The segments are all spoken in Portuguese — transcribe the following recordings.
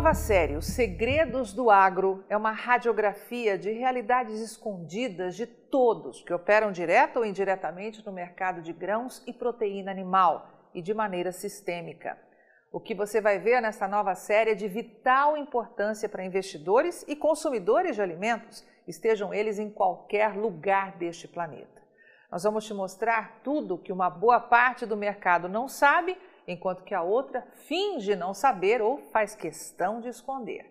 nova série, Os Segredos do Agro, é uma radiografia de realidades escondidas de todos que operam direto ou indiretamente no mercado de grãos e proteína animal e de maneira sistêmica. O que você vai ver nessa nova série é de vital importância para investidores e consumidores de alimentos, estejam eles em qualquer lugar deste planeta. Nós vamos te mostrar tudo que uma boa parte do mercado não sabe enquanto que a outra finge não saber ou faz questão de esconder.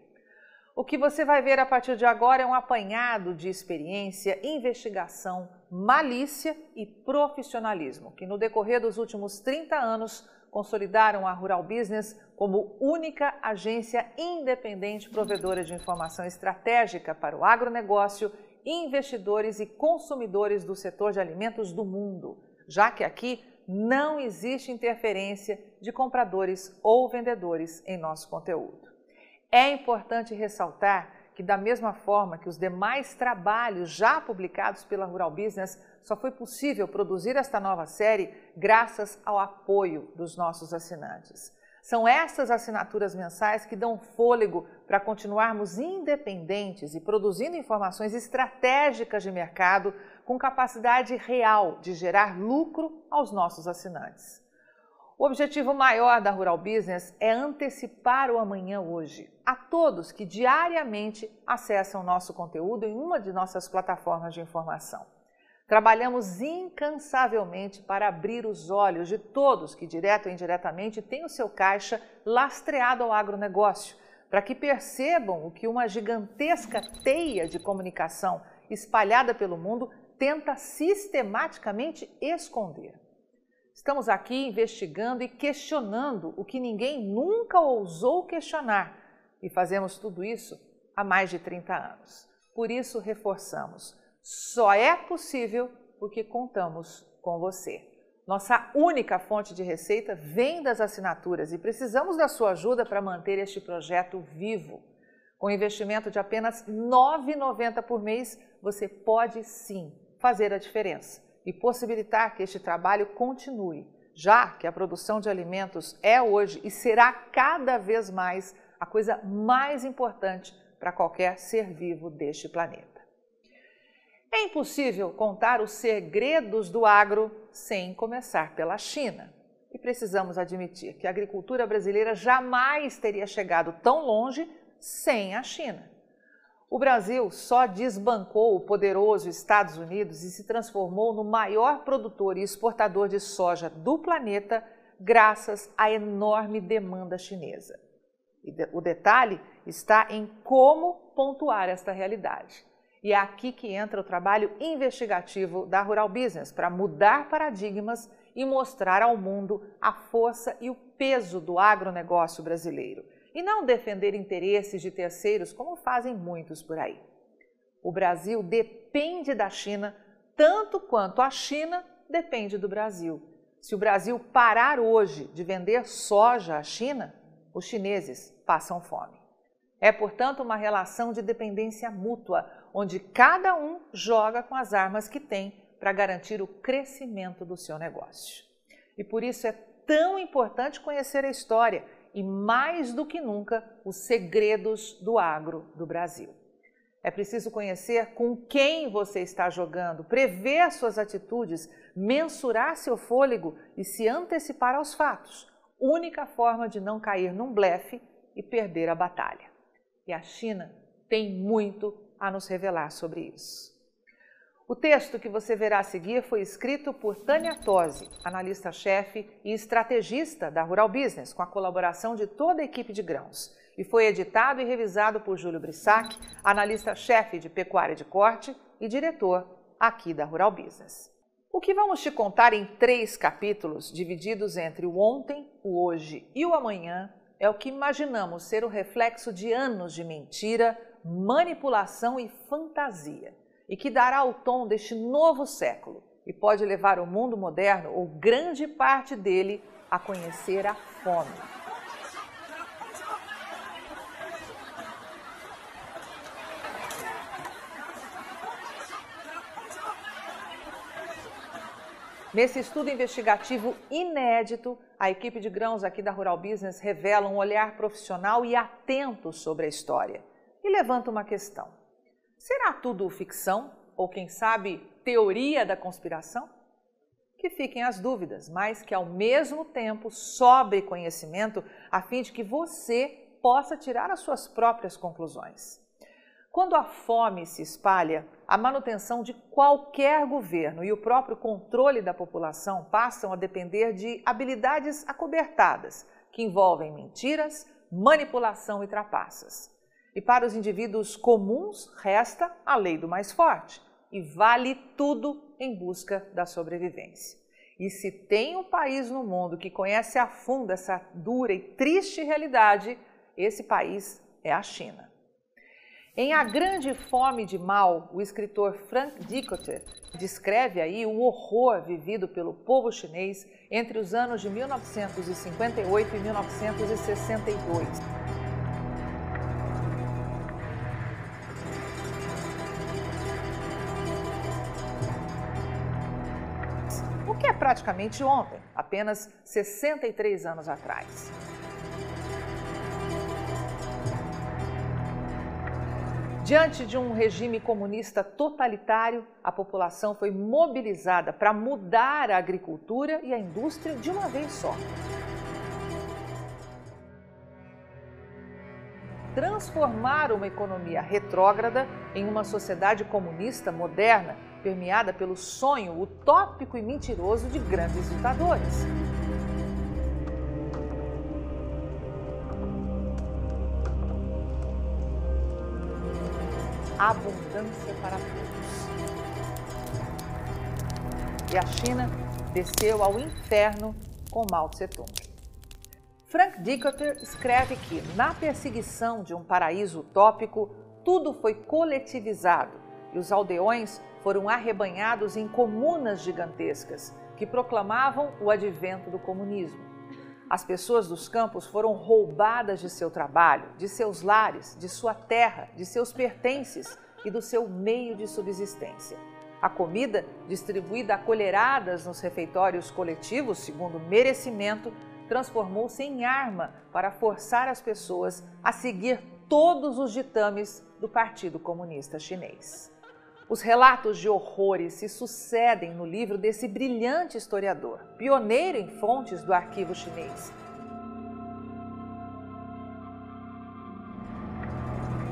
O que você vai ver a partir de agora é um apanhado de experiência, investigação, malícia e profissionalismo, que no decorrer dos últimos 30 anos consolidaram a Rural Business como única agência independente provedora de informação estratégica para o agronegócio, investidores e consumidores do setor de alimentos do mundo, já que aqui não existe interferência de compradores ou vendedores em nosso conteúdo. É importante ressaltar que, da mesma forma que os demais trabalhos já publicados pela Rural Business, só foi possível produzir esta nova série graças ao apoio dos nossos assinantes. São essas assinaturas mensais que dão fôlego para continuarmos independentes e produzindo informações estratégicas de mercado com capacidade real de gerar lucro aos nossos assinantes. O objetivo maior da Rural Business é antecipar o amanhã hoje a todos que diariamente acessam nosso conteúdo em uma de nossas plataformas de informação. Trabalhamos incansavelmente para abrir os olhos de todos que, direto ou indiretamente, têm o seu caixa lastreado ao agronegócio, para que percebam o que uma gigantesca teia de comunicação espalhada pelo mundo tenta sistematicamente esconder. Estamos aqui investigando e questionando o que ninguém nunca ousou questionar e fazemos tudo isso há mais de 30 anos. Por isso, reforçamos: só é possível porque contamos com você. Nossa única fonte de receita vem das assinaturas e precisamos da sua ajuda para manter este projeto vivo. Com investimento de apenas R$ 9,90 por mês, você pode sim fazer a diferença e possibilitar que este trabalho continue, já que a produção de alimentos é hoje e será cada vez mais a coisa mais importante para qualquer ser vivo deste planeta. É impossível contar os segredos do agro sem começar pela China. E precisamos admitir que a agricultura brasileira jamais teria chegado tão longe sem a China. O Brasil só desbancou o poderoso Estados Unidos e se transformou no maior produtor e exportador de soja do planeta graças à enorme demanda chinesa. E o detalhe está em como pontuar esta realidade. E é aqui que entra o trabalho investigativo da Rural Business para mudar paradigmas e mostrar ao mundo a força e o peso do agronegócio brasileiro e não defender interesses de terceiros, como fazem muitos por aí. O Brasil depende da China tanto quanto a China depende do Brasil. Se o Brasil parar hoje de vender soja à China, os chineses passam fome. É, portanto, uma relação de dependência mútua, onde cada um joga com as armas que tem para garantir o crescimento do seu negócio. E por isso é tão importante conhecer a história e, mais do que nunca, os segredos do agro do Brasil. É preciso conhecer com quem você está jogando, prever suas atitudes, mensurar seu fôlego e se antecipar aos fatos. Única forma de não cair num blefe e perder a batalha. E a China tem muito a nos revelar sobre isso. O texto que você verá a seguir foi escrito por Tânia Tosi, analista-chefe e estrategista da Rural Business, com a colaboração de toda a equipe de grãos, e foi editado e revisado por Júlio Brissac, analista-chefe de pecuária de corte e diretor aqui da Rural Business. O que vamos te contar em três capítulos, divididos entre o ontem, o hoje e o amanhã, é o que imaginamos ser o reflexo de anos de mentira, manipulação e fantasia e que dará o tom deste novo século e pode levar o mundo moderno, ou grande parte dele, a conhecer a fome. Nesse estudo investigativo inédito, a equipe de grãos aqui da Rural Business revela um olhar profissional e atento sobre a história e levanta uma questão: será tudo ficção ou, quem sabe, teoria da conspiração? Que fiquem as dúvidas, mas que ao mesmo tempo sobre conhecimento a fim de que você possa tirar as suas próprias conclusões. Quando a fome se espalha, a manutenção de qualquer governo e o próprio controle da população passam a depender de habilidades acobertadas, que envolvem mentiras, manipulação e trapaças. E para os indivíduos comuns, resta a lei do mais forte e vale tudo em busca da sobrevivência. E se tem um país no mundo que conhece a fundo essa dura e triste realidade, esse país é a China. Em A Grande Fome de Mal, o escritor Frank Dicotter descreve aí o horror vivido pelo povo chinês entre os anos de 1958 e 1962. Praticamente ontem, apenas 63 anos atrás. Diante de um regime comunista totalitário, a população foi mobilizada para mudar a agricultura e a indústria de uma vez só. Transformar uma economia retrógrada em uma sociedade comunista moderna, permeada pelo sonho utópico e mentiroso de grandes ditadores. abundância para todos. E a China desceu ao inferno com Mao Tse-tung. Frank Dicotter escreve que, na perseguição de um paraíso utópico, tudo foi coletivizado e os aldeões foram arrebanhados em comunas gigantescas que proclamavam o advento do comunismo. As pessoas dos campos foram roubadas de seu trabalho, de seus lares, de sua terra, de seus pertences e do seu meio de subsistência. A comida, distribuída a colheradas nos refeitórios coletivos, segundo merecimento, transformou-se em arma para forçar as pessoas a seguir todos os ditames do Partido Comunista Chinês. Os relatos de horrores se sucedem no livro desse brilhante historiador, pioneiro em fontes do arquivo chinês.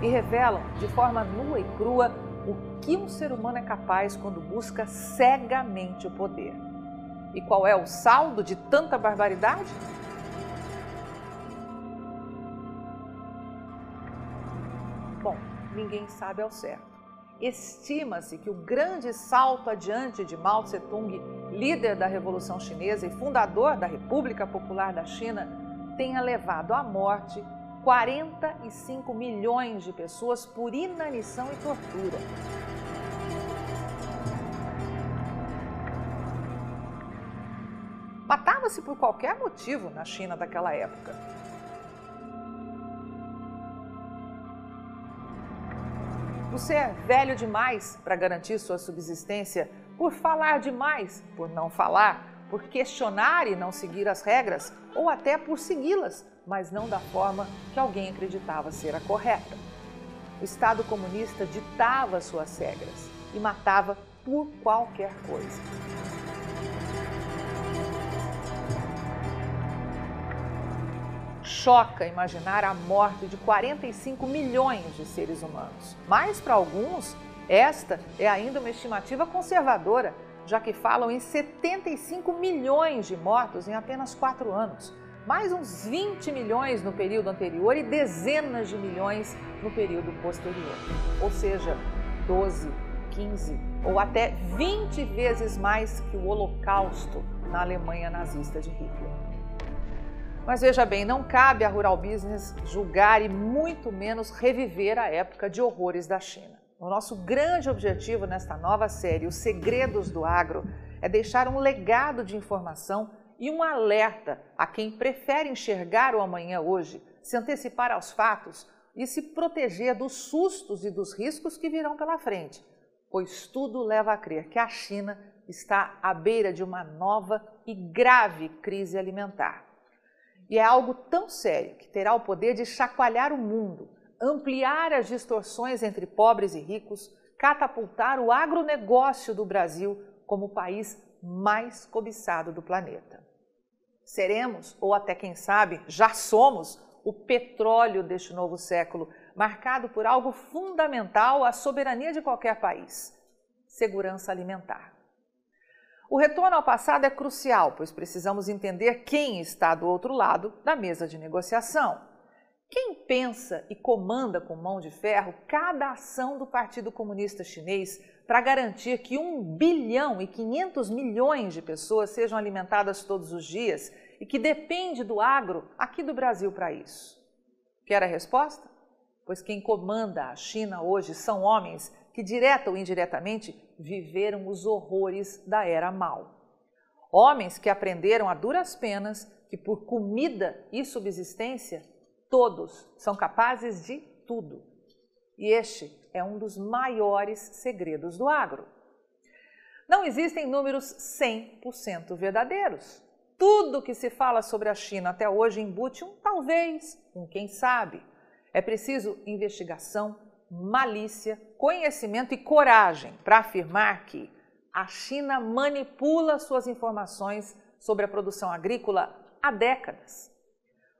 E revelam de forma nua e crua o que um ser humano é capaz quando busca cegamente o poder. E qual é o saldo de tanta barbaridade? Bom, ninguém sabe ao certo. Estima-se que o grande salto adiante de Mao Tse-tung, líder da Revolução Chinesa e fundador da República Popular da China, tenha levado à morte 45 milhões de pessoas por inanição e tortura. Matava-se por qualquer motivo na China daquela época. Você é velho demais para garantir sua subsistência, por falar demais, por não falar, por questionar e não seguir as regras, ou até por segui-las, mas não da forma que alguém acreditava ser a correta. O Estado comunista ditava suas regras e matava por qualquer coisa. Choca imaginar a morte de 45 milhões de seres humanos. Mas, para alguns, esta é ainda uma estimativa conservadora, já que falam em 75 milhões de mortos em apenas quatro anos, mais uns 20 milhões no período anterior e dezenas de milhões no período posterior. Ou seja, 12, 15 ou até 20 vezes mais que o Holocausto na Alemanha nazista de Hitler. Mas veja bem, não cabe à Rural Business julgar e muito menos reviver a época de horrores da China. O nosso grande objetivo nesta nova série, Os Segredos do Agro, é deixar um legado de informação e um alerta a quem prefere enxergar o amanhã hoje, se antecipar aos fatos e se proteger dos sustos e dos riscos que virão pela frente, pois tudo leva a crer que a China está à beira de uma nova e grave crise alimentar. E é algo tão sério que terá o poder de chacoalhar o mundo, ampliar as distorções entre pobres e ricos, catapultar o agronegócio do Brasil como o país mais cobiçado do planeta. Seremos, ou até quem sabe, já somos, o petróleo deste novo século, marcado por algo fundamental à soberania de qualquer país: segurança alimentar. O retorno ao passado é crucial, pois precisamos entender quem está do outro lado da mesa de negociação. Quem pensa e comanda com mão de ferro cada ação do Partido Comunista Chinês para garantir que 1 bilhão e 500 milhões de pessoas sejam alimentadas todos os dias e que depende do agro aqui do Brasil para isso? Quer a resposta? Pois quem comanda a China hoje são homens que, direta ou indiretamente, viveram os horrores da era Mao. Homens que aprenderam a duras penas que, por comida e subsistência, todos são capazes de tudo. E este é um dos maiores segredos do agro. Não existem números 100% verdadeiros. Tudo que se fala sobre a China até hoje embute um talvez, um quem sabe. É preciso investigação, malícia, conhecimento e coragem para afirmar que a China manipula suas informações sobre a produção agrícola há décadas.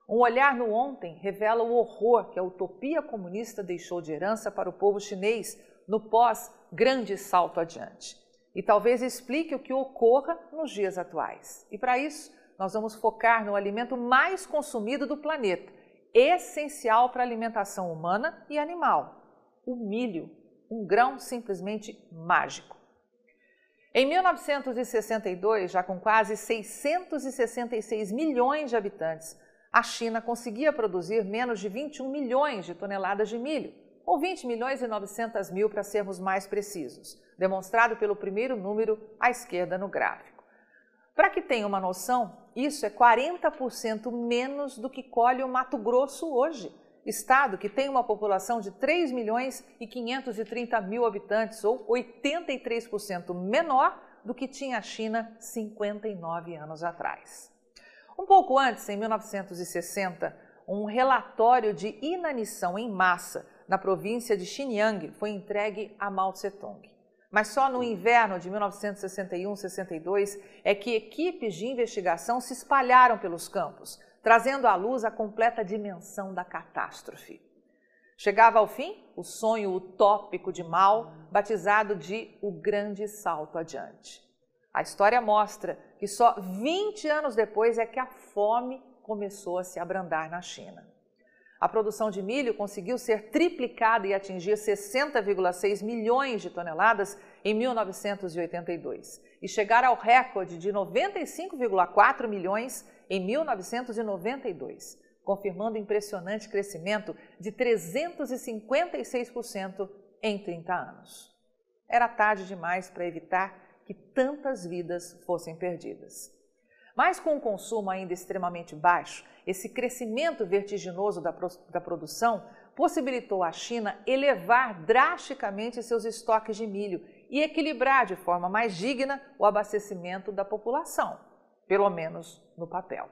Um olhar no ontem revela o horror que a utopia comunista deixou de herança para o povo chinês no pós-grande salto adiante. E talvez explique o que ocorra nos dias atuais. E para isso, nós vamos focar no alimento mais consumido do planeta, essencial para a alimentação humana e animal: o milho, um grão simplesmente mágico. Em 1962, já com quase 666 milhões de habitantes, a China conseguia produzir menos de 21 milhões de toneladas de milho, ou 20 milhões e 900 mil para sermos mais precisos, demonstrado pelo primeiro número à esquerda no gráfico. Para que tenha uma noção, isso é 40% menos do que colhe o Mato Grosso hoje estado que tem uma população de 3 milhões e 530 mil habitantes, ou 83% menor do que tinha a China 59 anos atrás. Um pouco antes, em 1960, um relatório de inanição em massa na província de Xinjiang foi entregue a Mao Tse-tung. Mas só no inverno de 1961-62 é que equipes de investigação se espalharam pelos campos, trazendo à luz a completa dimensão da catástrofe. Chegava ao fim o sonho utópico de Mal, batizado de O Grande Salto Adiante. A história mostra que só 20 anos depois é que a fome começou a se abrandar na China. A produção de milho conseguiu ser triplicada e atingir 60,6 milhões de toneladas em 1982 e chegar ao recorde de 95,4 milhões em 1992, confirmando impressionante crescimento de 356% em 30 anos. Era tarde demais para evitar que tantas vidas fossem perdidas. Mas com o consumo ainda extremamente baixo, esse crescimento vertiginoso da, da produção possibilitou à China elevar drasticamente seus estoques de milho e equilibrar de forma mais digna o abastecimento da população, pelo menos no papel.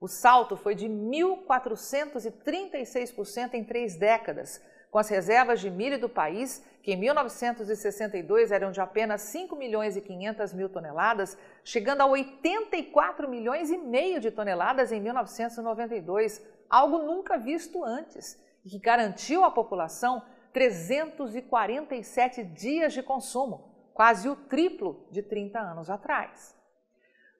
O salto foi de 1.436% em três décadas, com as reservas de milho do país, que em 1962 eram de apenas 5 milhões e 500 mil toneladas, chegando a 84 milhões e meio de toneladas em 1992, algo nunca visto antes, e que garantiu à população 347 dias de consumo, quase o triplo de 30 anos atrás.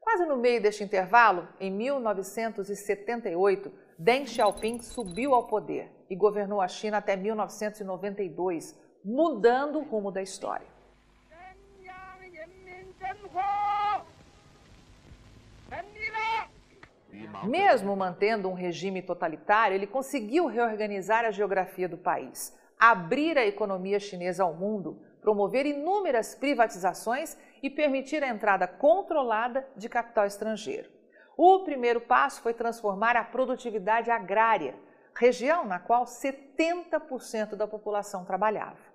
Quase no meio deste intervalo, em 1978, Deng Xiaoping subiu ao poder e governou a China até 1992, mudando o rumo da história. Mesmo mantendo um regime totalitário, ele conseguiu reorganizar a geografia do país, abrir a economia chinesa ao mundo, promover inúmeras privatizações e permitir a entrada controlada de capital estrangeiro. O primeiro passo foi transformar a produtividade agrária, região na qual 70% da população trabalhava.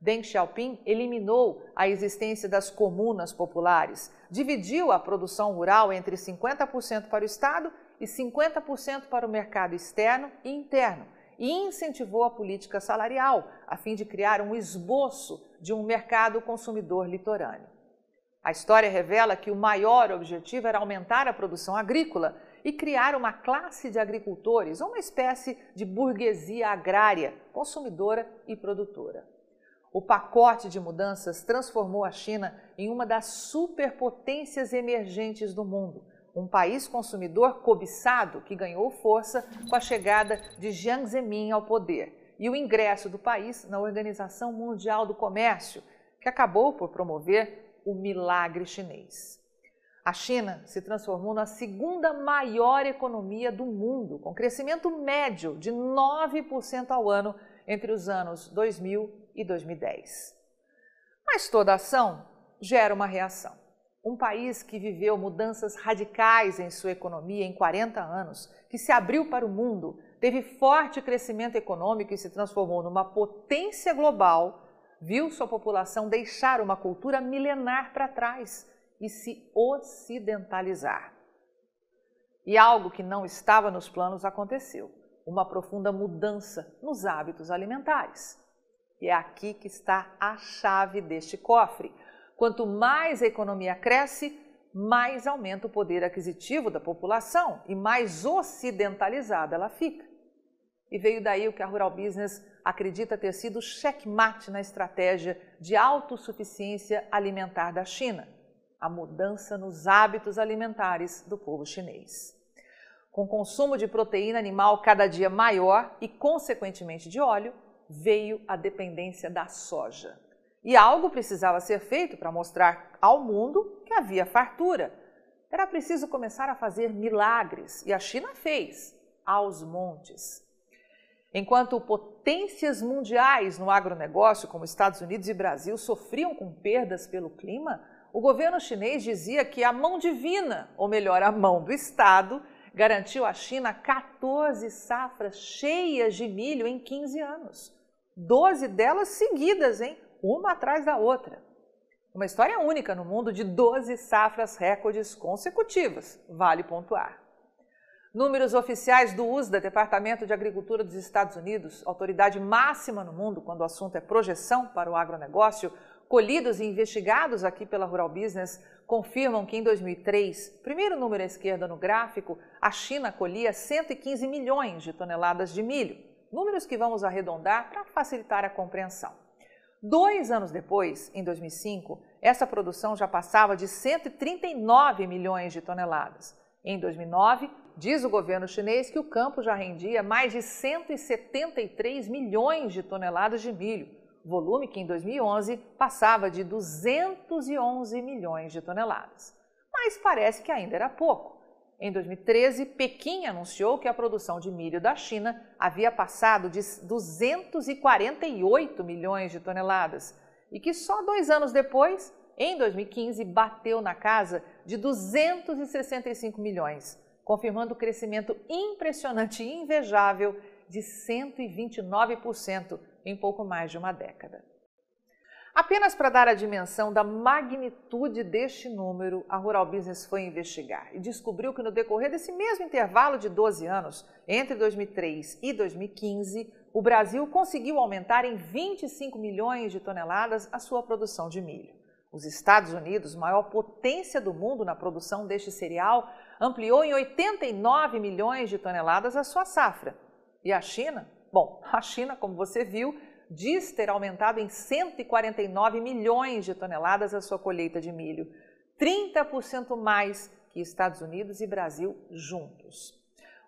Deng Xiaoping eliminou a existência das comunas populares, dividiu a produção rural entre 50% para o Estado e 50% para o mercado externo e interno, e incentivou a política salarial, a fim de criar um esboço de um mercado consumidor litorâneo. A história revela que o maior objetivo era aumentar a produção agrícola e criar uma classe de agricultores, uma espécie de burguesia agrária, consumidora e produtora. O pacote de mudanças transformou a China em uma das superpotências emergentes do mundo, um país consumidor cobiçado que ganhou força com a chegada de Jiang Zemin ao poder e o ingresso do país na Organização Mundial do Comércio, que acabou por promover o milagre chinês. A China se transformou na segunda maior economia do mundo, com crescimento médio de 9% ao ano entre os anos 2000 e 2010. Mas toda ação gera uma reação. Um país que viveu mudanças radicais em sua economia em 40 anos, que se abriu para o mundo, teve forte crescimento econômico e se transformou numa potência global, viu sua população deixar uma cultura milenar para trás e se ocidentalizar. E algo que não estava nos planos aconteceu: uma profunda mudança nos hábitos alimentares. E é aqui que está a chave deste cofre. Quanto mais a economia cresce, mais aumenta o poder aquisitivo da população e mais ocidentalizada ela fica. E veio daí o que a Rural Business acredita ter sido checkmate na estratégia de autossuficiência alimentar da China, a mudança nos hábitos alimentares do povo chinês. Com consumo de proteína animal cada dia maior e, consequentemente, de óleo, veio a dependência da soja. E algo precisava ser feito para mostrar ao mundo que havia fartura. Era preciso começar a fazer milagres, e a China fez, aos montes. Enquanto potências mundiais no agronegócio, como Estados Unidos e Brasil, sofriam com perdas pelo clima, o governo chinês dizia que a mão divina, ou melhor, a mão do Estado, garantiu à China 14 safras cheias de milho em 15 anos. 12 delas seguidas, hein? Uma atrás da outra. Uma história única no mundo de 12 safras recordes consecutivas, vale pontuar. Números oficiais do USDA, Departamento de Agricultura dos Estados Unidos, autoridade máxima no mundo quando o assunto é projeção para o agronegócio, colhidos e investigados aqui pela Rural Business, confirmam que em 2003, primeiro número à esquerda no gráfico, a China colhia 115 milhões de toneladas de milho, números que vamos arredondar para facilitar a compreensão. Dois anos depois, em 2005, essa produção já passava de 139 milhões de toneladas. Em 2009, diz o governo chinês que o campo já rendia mais de 173 milhões de toneladas de milho, volume que em 2011 passava de 211 milhões de toneladas. Mas parece que ainda era pouco. Em 2013, Pequim anunciou que a produção de milho da China havia passado de 248 milhões de toneladas e que só dois anos depois, em 2015, bateu na casa de 265 milhões, confirmando o crescimento impressionante e invejável de 129% em pouco mais de uma década. Apenas para dar a dimensão da magnitude deste número, a Rural Business foi investigar e descobriu que no decorrer desse mesmo intervalo de 12 anos, entre 2003 e 2015, o Brasil conseguiu aumentar em 25 milhões de toneladas a sua produção de milho. Os Estados Unidos, maior potência do mundo na produção deste cereal, ampliou em 89 milhões de toneladas a sua safra. E a China? Bom, a China, como você viu, diz ter aumentado em 149 milhões de toneladas a sua colheita de milho, 30% mais que Estados Unidos e Brasil juntos.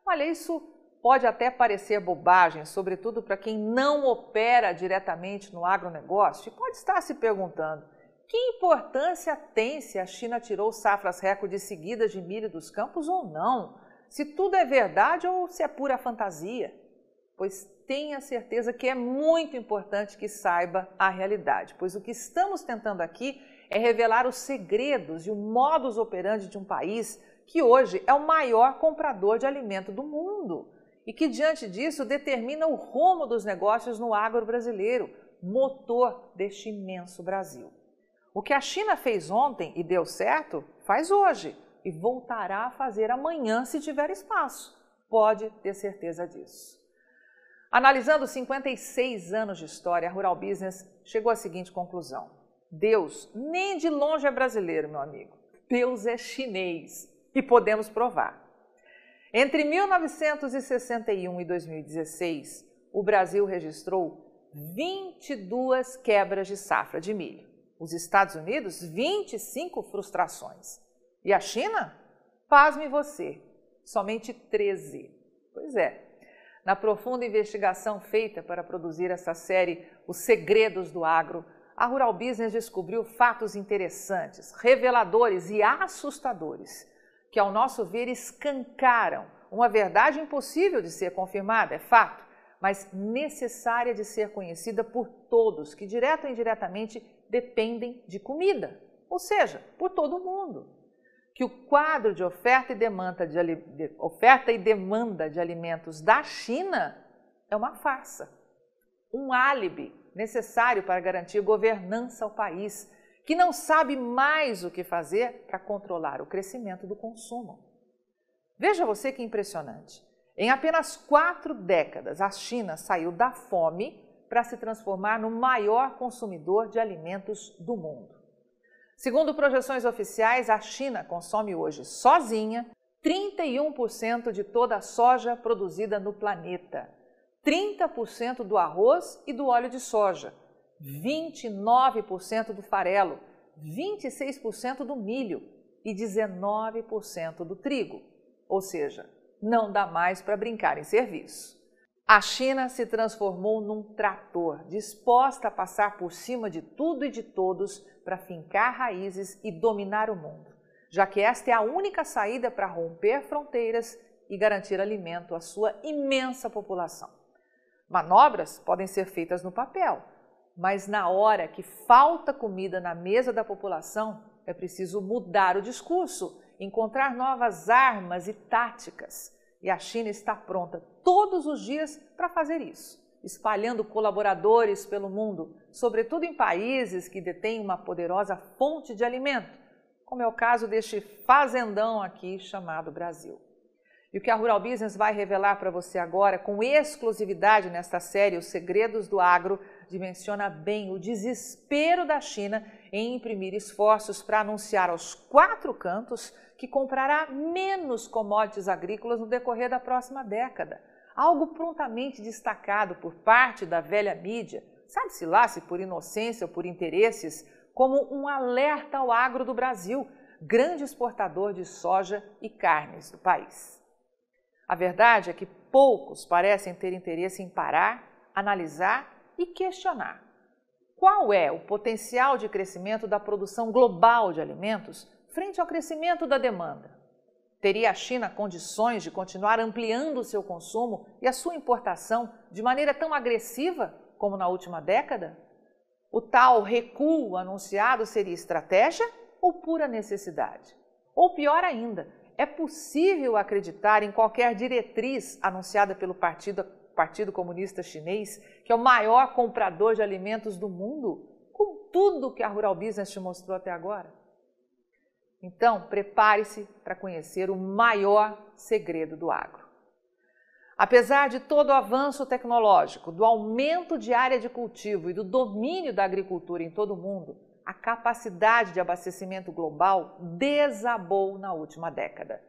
Olha, isso pode até parecer bobagem, sobretudo para quem não opera diretamente no agronegócio, e pode estar se perguntando: que importância tem se a China tirou safras recordes seguidas de milho dos campos ou não? Se tudo é verdade ou se é pura fantasia? Pois tenha certeza que é muito importante que saiba a realidade, pois o que estamos tentando aqui é revelar os segredos e o modus operandi de um país que hoje é o maior comprador de alimento do mundo e que, diante disso, determina o rumo dos negócios no agro brasileiro, motor deste imenso Brasil. O que a China fez ontem e deu certo, faz hoje e voltará a fazer amanhã se tiver espaço. Pode ter certeza disso. Analisando 56 anos de história, a Rural Business chegou à seguinte conclusão: Deus nem de longe é brasileiro, meu amigo. Deus é chinês e podemos provar. Entre 1961 e 2016, o Brasil registrou 22 quebras de safra de milho. Os Estados Unidos, 25 frustrações. E a China? Pasme você, somente 13. Pois é. Na profunda investigação feita para produzir essa série Os Segredos do Agro, a Rural Business descobriu fatos interessantes, reveladores e assustadores, que, ao nosso ver, escancaram uma verdade impossível de ser confirmada, é fato, mas necessária de ser conhecida por todos que, direta ou indiretamente, dependem de comida, ou seja, por todo mundo. Que o quadro de oferta e demanda de, de, oferta e demanda de alimentos da China é uma farsa, um álibi necessário para garantir governança ao país, que não sabe mais o que fazer para controlar o crescimento do consumo. Veja você que impressionante. Em apenas quatro décadas, a China saiu da fome para se transformar no maior consumidor de alimentos do mundo. Segundo projeções oficiais, a China consome hoje sozinha 31% de toda a soja produzida no planeta 30% do arroz e do óleo de soja, 29% do farelo, 26% do milho e 19% do trigo. Ou seja, não dá mais para brincar em serviço. A China se transformou num trator, disposta a passar por cima de tudo e de todos para fincar raízes e dominar o mundo, já que esta é a única saída para romper fronteiras e garantir alimento à sua imensa população. Manobras podem ser feitas no papel, mas na hora que falta comida na mesa da população, é preciso mudar o discurso, encontrar novas armas e táticas. E a China está pronta todos os dias para fazer isso, espalhando colaboradores pelo mundo, sobretudo em países que detêm uma poderosa fonte de alimento, como é o caso deste fazendão aqui chamado Brasil. E o que a Rural Business vai revelar para você agora, com exclusividade nesta série Os Segredos do Agro, dimensiona bem o desespero da China em imprimir esforços para anunciar aos quatro cantos que comprará menos commodities agrícolas no decorrer da próxima década. Algo prontamente destacado por parte da velha mídia, sabe-se lá se por inocência ou por interesses, como um alerta ao agro do Brasil, grande exportador de soja e carnes do país. A verdade é que poucos parecem ter interesse em parar, analisar e questionar. Qual é o potencial de crescimento da produção global de alimentos frente ao crescimento da demanda? Teria a China condições de continuar ampliando o seu consumo e a sua importação de maneira tão agressiva como na última década? O tal recuo anunciado seria estratégia ou pura necessidade? Ou pior ainda, é possível acreditar em qualquer diretriz anunciada pelo Partido, Partido Comunista Chinês, que é o maior comprador de alimentos do mundo, com tudo que a Rural Business te mostrou até agora? Então, prepare-se para conhecer o maior segredo do agro. Apesar de todo o avanço tecnológico, do aumento de área de cultivo e do domínio da agricultura em todo o mundo, a capacidade de abastecimento global desabou na última década.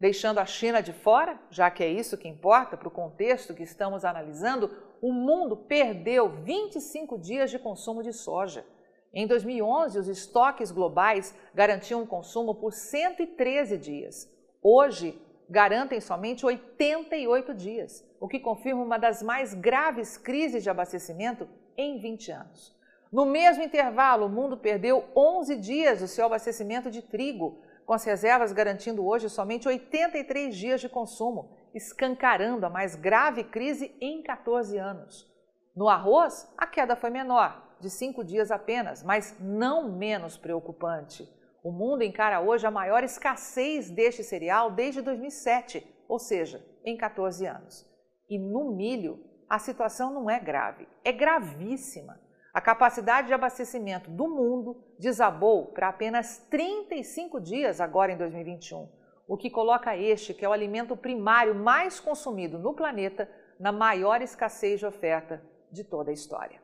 Deixando a China de fora, já que é isso que importa para o contexto que estamos analisando, o mundo perdeu 25 dias de consumo de soja. Em 2011, os estoques globais garantiam um consumo por 113 dias. Hoje, garantem somente 88 dias, o que confirma uma das mais graves crises de abastecimento em 20 anos. No mesmo intervalo, o mundo perdeu 11 dias do seu abastecimento de trigo, com as reservas garantindo hoje somente 83 dias de consumo, escancarando a mais grave crise em 14 anos. No arroz, a queda foi menor, de 5 dias apenas, mas não menos preocupante. O mundo encara hoje a maior escassez deste cereal desde 2007, ou seja, em 14 anos. E no milho, a situação não é grave, é gravíssima. A capacidade de abastecimento do mundo desabou para apenas 35 dias agora em 2021, o que coloca este, que é o alimento primário mais consumido no planeta, na maior escassez de oferta de toda a história.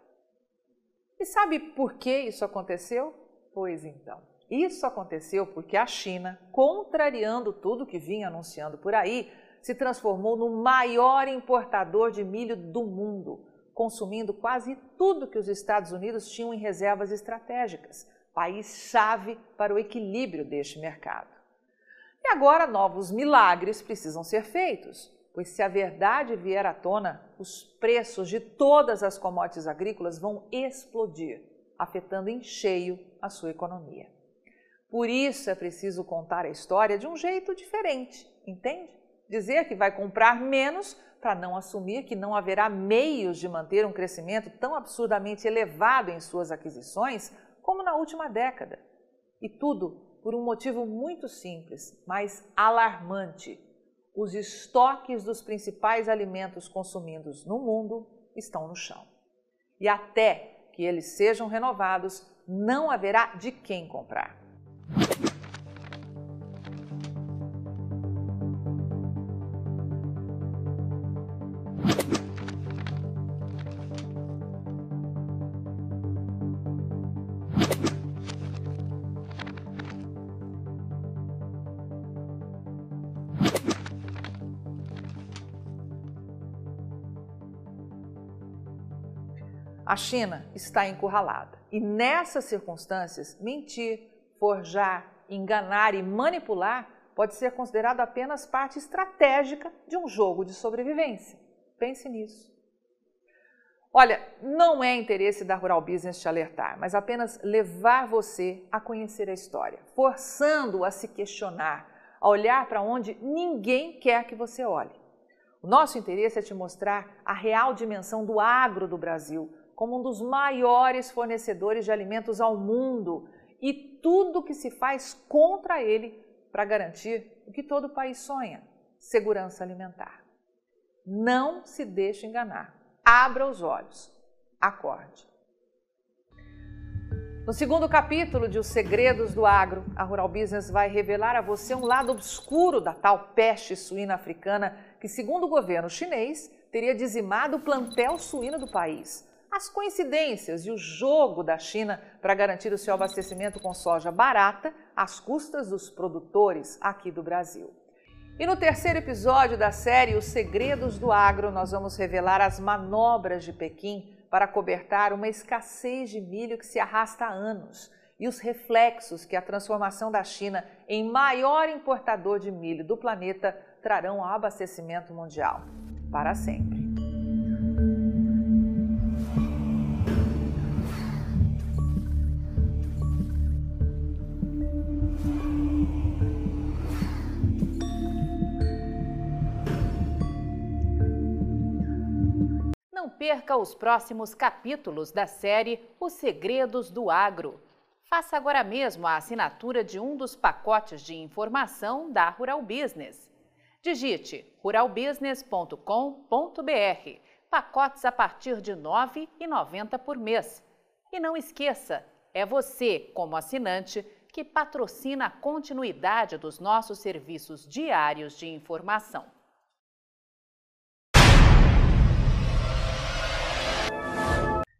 E sabe por que isso aconteceu? Pois então, isso aconteceu porque a China, contrariando tudo que vinha anunciando por aí, se transformou no maior importador de milho do mundo, consumindo quase tudo que os Estados Unidos tinham em reservas estratégicas, país-chave para o equilíbrio deste mercado. E agora novos milagres precisam ser feitos, pois se a verdade vier à tona, os preços de todas as commodities agrícolas vão explodir, afetando em cheio a sua economia. Por isso é preciso contar a história de um jeito diferente, entende? Dizer que vai comprar menos para não assumir que não haverá meios de manter um crescimento tão absurdamente elevado em suas aquisições como na última década. E tudo por um motivo muito simples, mas alarmante. Os estoques dos principais alimentos consumidos no mundo estão no chão. E até que eles sejam renovados, não haverá de quem comprar. A China está encurralada e nessas circunstâncias, mentir, forjar, enganar e manipular pode ser considerado apenas parte estratégica de um jogo de sobrevivência. Pense nisso. Olha, não é interesse da Rural Business te alertar, mas apenas levar você a conhecer a história, forçando-o a se questionar, a olhar para onde ninguém quer que você olhe. O nosso interesse é te mostrar a real dimensão do agro do Brasil, como um dos maiores fornecedores de alimentos ao mundo e tudo que se faz contra ele para garantir o que todo país sonha: segurança alimentar. Não se deixe enganar. Abra os olhos. Acorde. No segundo capítulo de Os Segredos do Agro, a Rural Business vai revelar a você um lado obscuro da tal peste suína africana que, segundo o governo chinês, teria dizimado o plantel suíno do país as coincidências e o jogo da China para garantir o seu abastecimento com soja barata às custas dos produtores aqui do Brasil. E no terceiro episódio da série Os Segredos do Agro, nós vamos revelar as manobras de Pequim para cobertar uma escassez de milho que se arrasta há anos e os reflexos que a transformação da China em maior importador de milho do planeta trarão ao abastecimento mundial para sempre. Perca os próximos capítulos da série Os Segredos do Agro. Faça agora mesmo a assinatura de um dos pacotes de informação da Rural Business. Digite ruralbusiness.com.br. Pacotes a partir de R$ 9,90 por mês. E não esqueça, é você, como assinante, que patrocina a continuidade dos nossos serviços diários de informação.